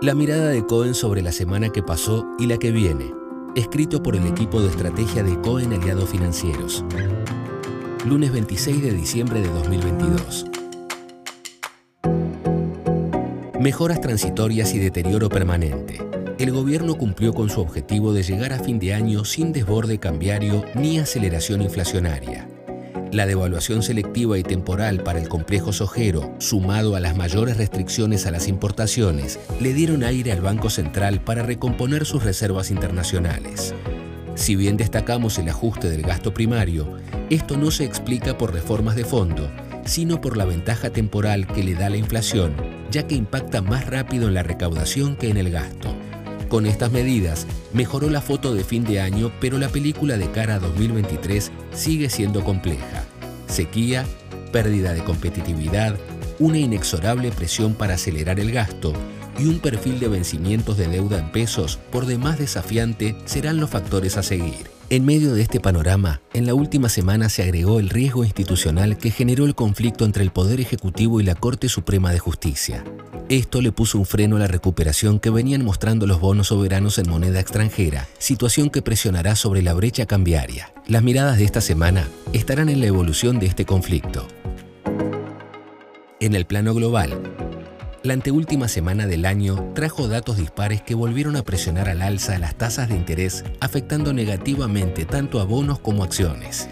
La mirada de Cohen sobre la semana que pasó y la que viene. Escrito por el equipo de estrategia de Cohen Aliados Financieros. Lunes 26 de diciembre de 2022. Mejoras transitorias y deterioro permanente. El gobierno cumplió con su objetivo de llegar a fin de año sin desborde cambiario ni aceleración inflacionaria. La devaluación selectiva y temporal para el complejo sojero, sumado a las mayores restricciones a las importaciones, le dieron aire al Banco Central para recomponer sus reservas internacionales. Si bien destacamos el ajuste del gasto primario, esto no se explica por reformas de fondo, sino por la ventaja temporal que le da la inflación, ya que impacta más rápido en la recaudación que en el gasto. Con estas medidas, mejoró la foto de fin de año, pero la película de cara a 2023 sigue siendo compleja. Sequía, pérdida de competitividad, una inexorable presión para acelerar el gasto y un perfil de vencimientos de deuda en pesos por demás desafiante serán los factores a seguir. En medio de este panorama, en la última semana se agregó el riesgo institucional que generó el conflicto entre el Poder Ejecutivo y la Corte Suprema de Justicia. Esto le puso un freno a la recuperación que venían mostrando los bonos soberanos en moneda extranjera, situación que presionará sobre la brecha cambiaria. Las miradas de esta semana estarán en la evolución de este conflicto. En el plano global, la anteúltima semana del año trajo datos dispares que volvieron a presionar al alza las tasas de interés, afectando negativamente tanto a bonos como acciones.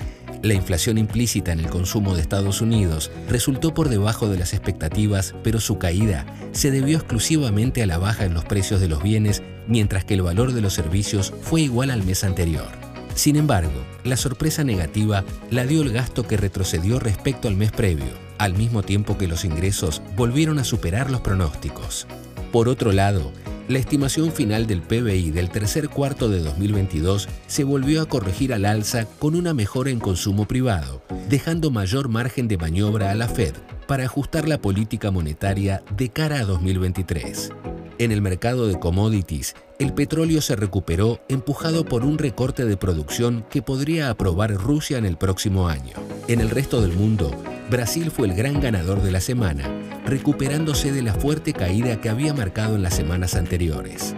La inflación implícita en el consumo de Estados Unidos resultó por debajo de las expectativas, pero su caída se debió exclusivamente a la baja en los precios de los bienes, mientras que el valor de los servicios fue igual al mes anterior. Sin embargo, la sorpresa negativa la dio el gasto que retrocedió respecto al mes previo, al mismo tiempo que los ingresos volvieron a superar los pronósticos. Por otro lado, la estimación final del PBI del tercer cuarto de 2022 se volvió a corregir al alza con una mejora en consumo privado, dejando mayor margen de maniobra a la Fed para ajustar la política monetaria de cara a 2023. En el mercado de commodities, el petróleo se recuperó empujado por un recorte de producción que podría aprobar Rusia en el próximo año. En el resto del mundo, Brasil fue el gran ganador de la semana, recuperándose de la fuerte caída que había marcado en las semanas anteriores.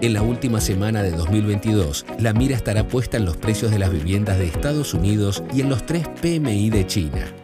En la última semana de 2022, la mira estará puesta en los precios de las viviendas de Estados Unidos y en los tres PMI de China.